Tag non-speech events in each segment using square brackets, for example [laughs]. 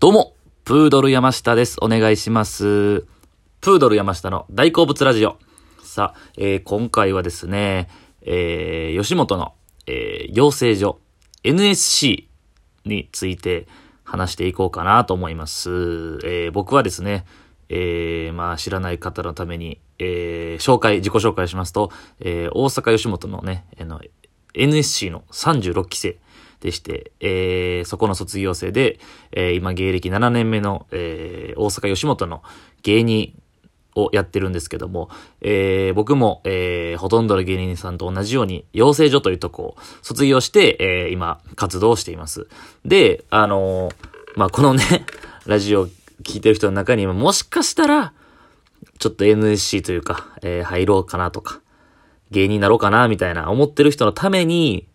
どうも、プードル山下です。お願いします。プードル山下の大好物ラジオ。さあ、えー今回はですね、えー吉本の、えー養成所 NSC について話していこうかなと思います。えー僕はですね、えーまあ知らない方のために、えー紹介、自己紹介しますと、えー大阪吉本のね、あの、NSC の36期生でして、えーそこの卒業生で、えー今芸歴7年目の、えー大阪吉本の芸人をやってるんですけども、えー僕も、えーほとんどの芸人さんと同じように、養成所というとこを卒業して、えー今、活動しています。で、あのーまあ、このね、[laughs] ラジオ聞いてる人の中には、もしかしたら、ちょっと NSC というか、えー入ろうかなとか、芸人になろうかな、みたいな思ってる人のために、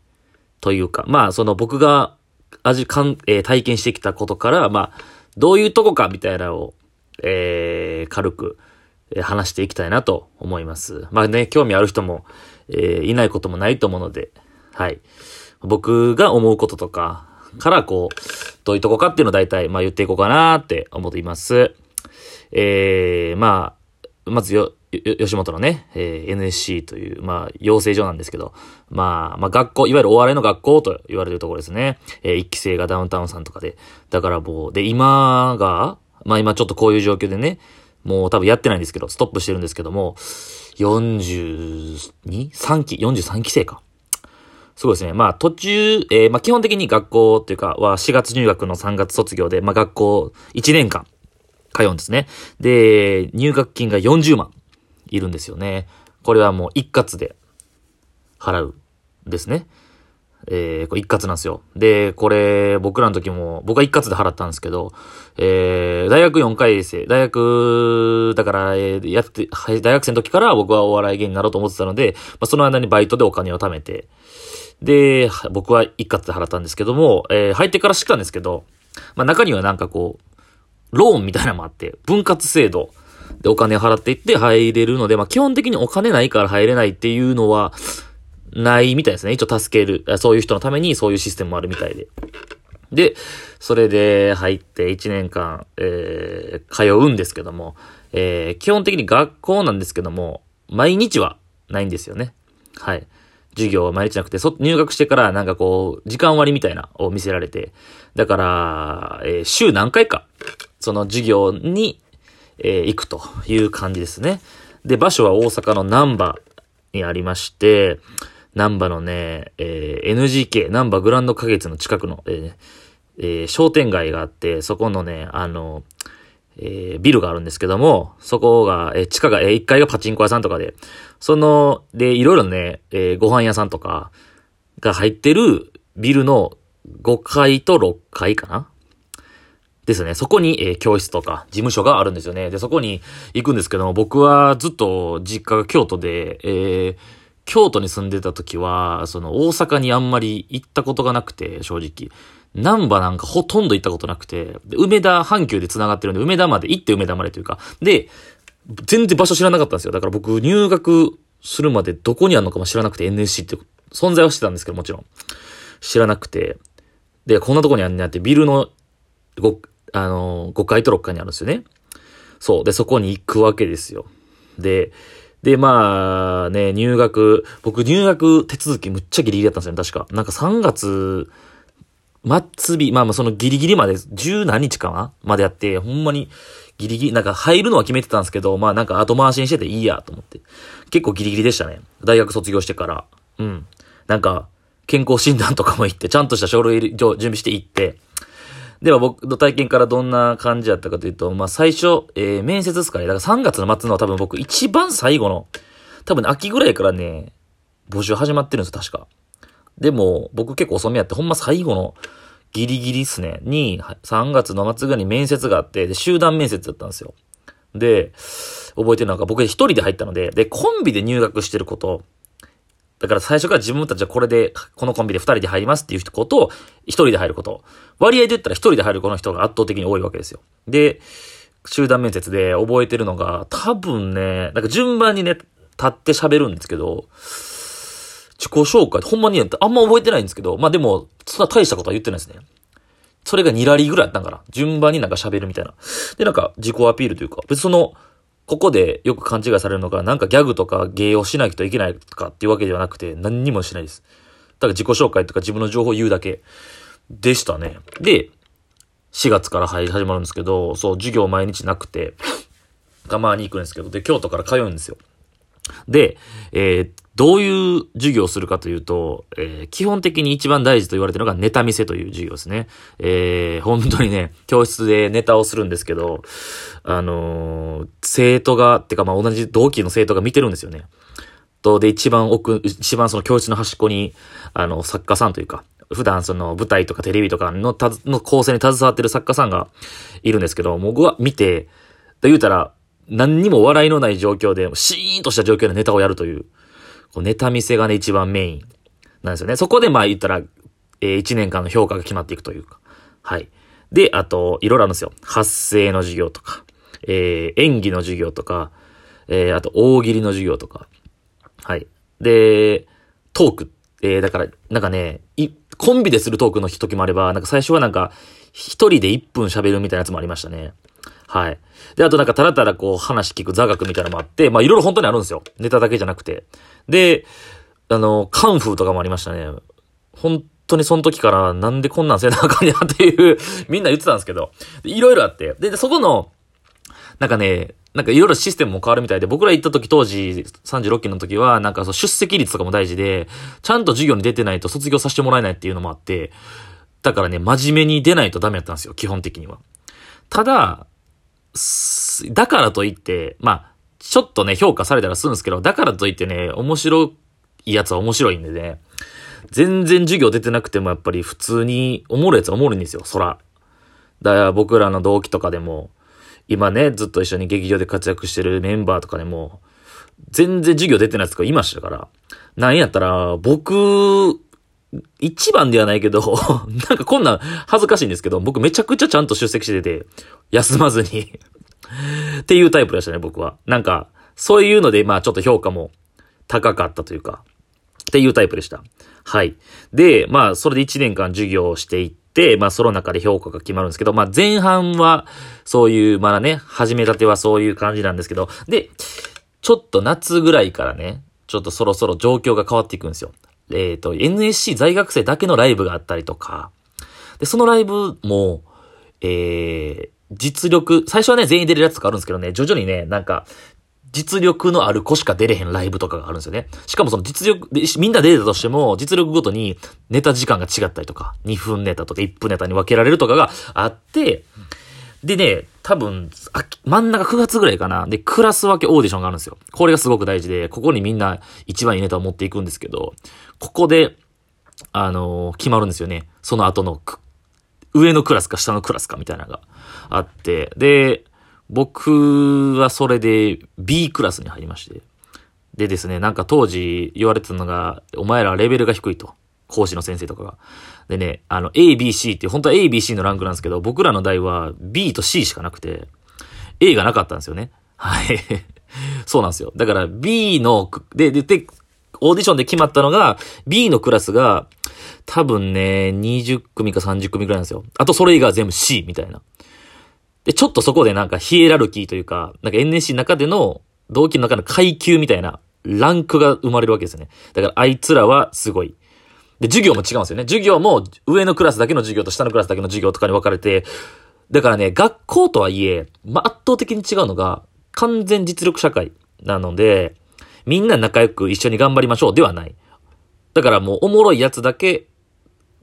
というか、まあ、その僕が味かん、えー体験してきたことから、まあ、どういうとこかみたいなのを、えー軽く、え話していきたいなと思います。まあね、興味ある人も、えーいないこともないと思うので、はい。僕が思うこととかから、こう、どういうとこかっていうのを大体、まあ言っていこうかなって思っています。えー、まあ、まず、よ吉本のね、えー NSC という、まあ、養成所なんですけど、まあ、まあ、学校、いわゆるお笑いの学校と言われてるところですね。えー一期生がダウンタウンさんとかで。だからもう、で、今が、まあ今ちょっとこういう状況でね、もう多分やってないんですけど、ストップしてるんですけども、42?3 期 ?43 期生か。すごいですね。まあ途中、えーまあ基本的に学校っていうかは4月入学の3月卒業で、まあ学校1年間通うんですね。で、入学金が40万いるんですよね。これはもう一括で払うですね。えー、これ一括なんですよ。で、これ、僕らの時も、僕は一括で払ったんですけど、えー、大学4回生、大学、だから、えーやって、大学生の時から僕はお笑い芸人になろうと思ってたので、まあ、その間にバイトでお金を貯めて、で、僕は一括で払ったんですけども、えー入ってから知ったんですけど、まあ、中にはなんかこう、ローンみたいなのもあって、分割制度でお金払っていって入れるので、まあ、基本的にお金ないから入れないっていうのは、ないみたいですね。一応助ける、そういう人のためにそういうシステムもあるみたいで。で、それで入って1年間、えー、通うんですけども、えー、基本的に学校なんですけども、毎日はないんですよね。はい。授業は毎日なくて、そ、入学してからなんかこう、時間割みたいなを見せられて、だから、えー週何回か、その授業に、えー行くという感じですね。で、場所は大阪の南波にありまして、南波のね、えー NGK、南波グランド花月の近くの、えーえ商店街があって、そこのね、あの、えービルがあるんですけども、そこが、えー地下が、え1階がパチンコ屋さんとかで、その、で、いろいろね、えーご飯屋さんとかが入ってるビルの5階と6階かなですね。そこに、えー教室とか事務所があるんですよね。で、そこに行くんですけども、僕はずっと実家が京都で、えー京都に住んでた時は、その大阪にあんまり行ったことがなくて、正直。南波なんかほとんど行ったことなくて、梅田阪急で繋がってるんで、梅田まで行って梅田までというか。で、全然場所知らなかったんですよ。だから僕入学するまでどこにあるのかも知らなくて NSC って存在はしてたんですけど、もちろん。知らなくて。で、こんなとこにあんねんってビルの、あの、5階と6階にあるんですよね。そう。で、そこに行くわけですよ。で、で、まあね、入学、僕入学手続きむっちゃギリギリだったんですよね、確か。なんか3月、末日、まあまあそのギリギリまで、十何日かなまでやって、ほんまにギリギリ、なんか入るのは決めてたんですけど、まあなんか後回しにしてていいやと思って。結構ギリギリでしたね。大学卒業してから。うん。なんか、健康診断とかも行って、ちゃんとした書類準備して行って、では僕の体験からどんな感じだったかというと、まあ最初、えー面接ですかね。だから3月の末の多分僕一番最後の、多分ね秋ぐらいからね、募集始まってるんですよ、確か。でも、僕結構遅めやって、ほんま最後のギリギリっすね、に、3月の末ぐらいに面接があって、で、集団面接だったんですよ。で、覚えてるのが僕一人で入ったので、で、コンビで入学してること、だから最初から自分たちはこれで、このコンビで二人で入りますっていうこと、一人で入ること。割合で言ったら一人で入るこの人が圧倒的に多いわけですよ。で、集団面接で覚えてるのが、多分ね、なんか順番にね、立って喋るんですけど、自己紹介、ほんまにあんま覚えてないんですけど、まあでも、そんな大したことは言ってないですね。それが2ラリーぐらいあったかな。順番になんか喋るみたいな。で、なんか自己アピールというか、別にその、ここでよく勘違いされるのが、なんかギャグとか芸をしないといけないとかっていうわけではなくて、何にもしないです。だから自己紹介とか自分の情報を言うだけでしたね。で、4月から始まるんですけど、そう、授業毎日なくて、たまに行くんですけど、で、京都から通うんですよ。で、えー、どういう授業をするかというと、えー、基本的に一番大事と言われてるのがネタ見せという授業ですね。えー、本当にね、教室でネタをするんですけど、あのー、生徒が、ってかまあ同じ同期の生徒が見てるんですよね。と、で、一番奥、一番その教室の端っこに、あの、作家さんというか、普段その舞台とかテレビとかのたの構成に携わってる作家さんがいるんですけど、僕は見て、と言うたら、何にも笑いのない状況で、シーンとした状況でネタをやるという、こうネタ見せがね、一番メインなんですよね。そこでまあ言ったら、えー、1年間の評価が決まっていくというか。はい。で、あと、いろいろあるんですよ。発声の授業とか、えー、演技の授業とか、えー、あと、大喜利の授業とか。はい。で、トーク。えー、だから、なんかね、い、コンビでするトークの時もあれば、なんか最初はなんか、一人で1分喋るみたいなやつもありましたね。はい。で、あとなんかたらたらこう話聞く座学みたいなのもあって、まあいろいろ本当にあるんですよ。ネタだけじゃなくて。で、あの、カンフーとかもありましたね。本当にその時からなんでこんなんせなあかんやっていう [laughs] みんな言ってたんですけど、いろいろあって。で、そこの、なんかね、なんかいろいろシステムも変わるみたいで、僕ら行った時当時36期の時は、なんかそう出席率とかも大事で、ちゃんと授業に出てないと卒業させてもらえないっていうのもあって、だからね、真面目に出ないとダメだったんですよ、基本的には。ただ、だからといって、まあ、ちょっとね、評価されたらするんですけど、だからといってね、面白いやつは面白いんでね、全然授業出てなくてもやっぱり普通に思るやつは思るんですよ、そら。だから僕らの同期とかでも、今ね、ずっと一緒に劇場で活躍してるメンバーとかでも、全然授業出てないやつがいましたから、なんやったら、僕、一番ではないけど、[laughs] なんかこんなん恥ずかしいんですけど、僕めちゃくちゃちゃんと出席してて、休まずにっていうタイプでしたね、僕は。なんか、そういうので、まあちょっと評価も高かったというか、っていうタイプでした。はい。で、まあそれで1年間授業をしていって、まあその中で評価が決まるんですけど、まあ前半はそういう、まだね、始めたてはそういう感じなんですけど、で、ちょっと夏ぐらいからね、ちょっとそろそろ状況が変わっていくんですよ。えっ、ー、と、NSC 在学生だけのライブがあったりとか、で、そのライブも、えー、実力、最初はね、全員出れるやつとかあるんですけどね、徐々にね、なんか、実力のある子しか出れへんライブとかがあるんですよね。しかもその実力、みんな出れたとしても、実力ごとにネタ時間が違ったりとか、2分ネタとか1分ネタに分けられるとかがあって、でね、多分、真ん中9月ぐらいかな。で、クラス分けオーディションがあるんですよ。これがすごく大事で、ここにみんな一番いいネタを持っていくんですけど、ここで、あのー、決まるんですよね。その後の、上のクラスか下のクラスかみたいなのがあって、で、僕はそれで B クラスに入りまして。でですね、なんか当時言われてたのが、お前らレベルが低いと。講師の先生とかが。でね、あの、A, B, C って本当は A, B, C のランクなんですけど、僕らの代は B と C しかなくて、A がなかったんですよね。はい。[laughs] そうなんですよ。だから B の、で、で、で、オーディションで決まったのが、B のクラスが、多分ね、20組か30組くらいなんですよ。あとそれ以外は全部 C みたいな。で、ちょっとそこでなんかヒエラルキーというか、なんか NSC の中での、同期の中の階級みたいな、ランクが生まれるわけですよね。だからあいつらはすごい。で、授業も違うんですよね。授業も上のクラスだけの授業と下のクラスだけの授業とかに分かれて、だからね、学校とはいえ、まあ、圧倒的に違うのが、完全実力社会なので、みんな仲良く一緒に頑張りましょうではない。だからもうおもろいやつだけ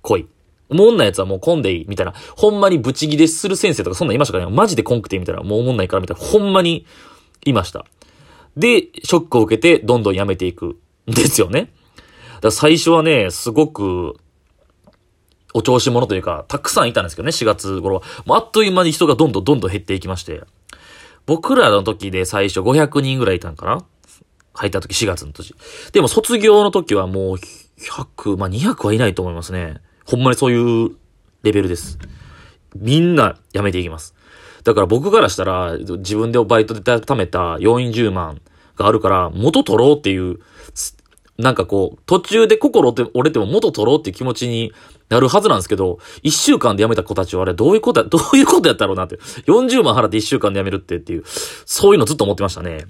来い。おもんなやつはもう混んでいいみたいな。ほんまにブチギレする先生とかそんなんいましたからね？マジでコンくてみたいな。もうおもんないからみたいな。ほんまにいました。で、ショックを受けてどんどんやめていくんですよね。だ最初はね、すごく、お調子者というか、たくさんいたんですけどね、4月頃は。もうあっという間に人がどんどんどんどん減っていきまして。僕らの時で最初500人ぐらいいたんかな？入った時4月の年。でも卒業の時はもう100、まあ200はいないと思いますね。ほんまにそういうレベルです。みんな辞めていきます。だから僕からしたら、自分でバイトで貯めた40万があるから、元取ろうっていうなんかこう、途中で心折れても元取ろうっていう気持ちになるはずなんですけど、一週間で辞めた子たちはあれどういうことや、どういうことやったろうなって。40万払って一週間で辞めるってっていう、そういうのずっと思ってましたね。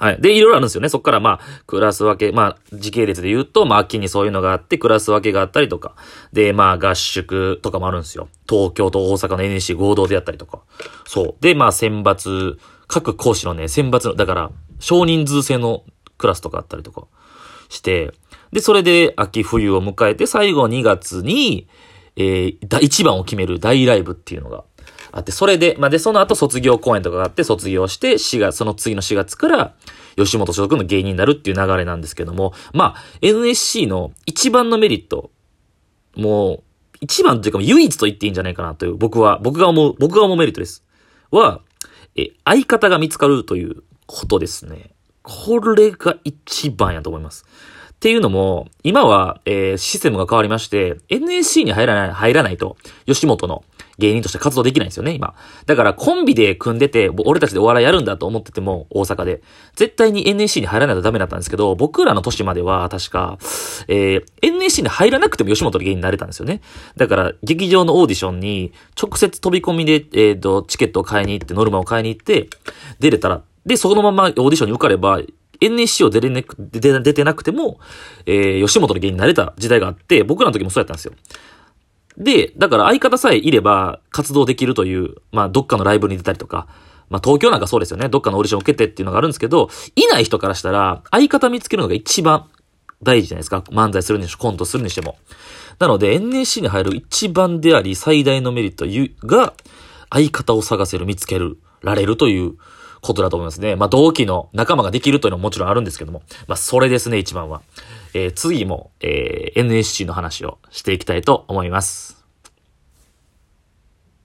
はい。で、いろいろあるんですよね。そっからまあ、クラス分け、まあ、時系列で言うと、まあ、秋にそういうのがあって、クラス分けがあったりとか。で、まあ、合宿とかもあるんですよ。東京と大阪の NEC 合同でやったりとか。そう。で、まあ、選抜、各講師のね、選抜の、だから、少人数制のクラスとかあったりとかして、で、それで秋冬を迎えて、最後2月に、えー、一番を決める大ライブっていうのがあって、それで、まあ、で、その後卒業公演とかがあって、卒業して、4月、その次の4月から、吉本所属の芸人になるっていう流れなんですけども、まあ、NSC の一番のメリット、もう、一番というか唯一と言っていいんじゃないかなという、僕は、僕が思う、僕が思うメリットです。は、え、相方が見つかるということですね。これが一番やと思います。っていうのも、今は、えー、システムが変わりまして、NSC に入らない、入らないと、吉本の芸人として活動できないんですよね、今。だからコンビで組んでて、俺たちでお笑いやるんだと思ってても、大阪で。絶対に NSC に入らないとダメだったんですけど、僕らの年までは確か、えー、NSC に入らなくても吉本の芸人になれたんですよね。だから、劇場のオーディションに、直接飛び込みで、えっ、ー、と、チケットを買いに行って、ノルマを買いに行って、出れたら、で、そのままオーディションに受かれば、NSC を出れなく、出てなくても、えー、吉本の芸人になれた時代があって、僕らの時もそうやったんですよ。で、だから相方さえいれば活動できるという、まあどっかのライブに出たりとか、まあ東京なんかそうですよね。どっかのオーディション受けてっていうのがあるんですけど、いない人からしたら相方見つけるのが一番大事じゃないですか。漫才するにしろ、コントするにしても。なので NSC に入る一番であり最大のメリットが、相方を探せる、見つける、られるということだと思いますね。まあ同期の仲間ができるというのももちろんあるんですけども。まあそれですね、一番は。えー、次も、えー、NSC の話をしていきたいと思います。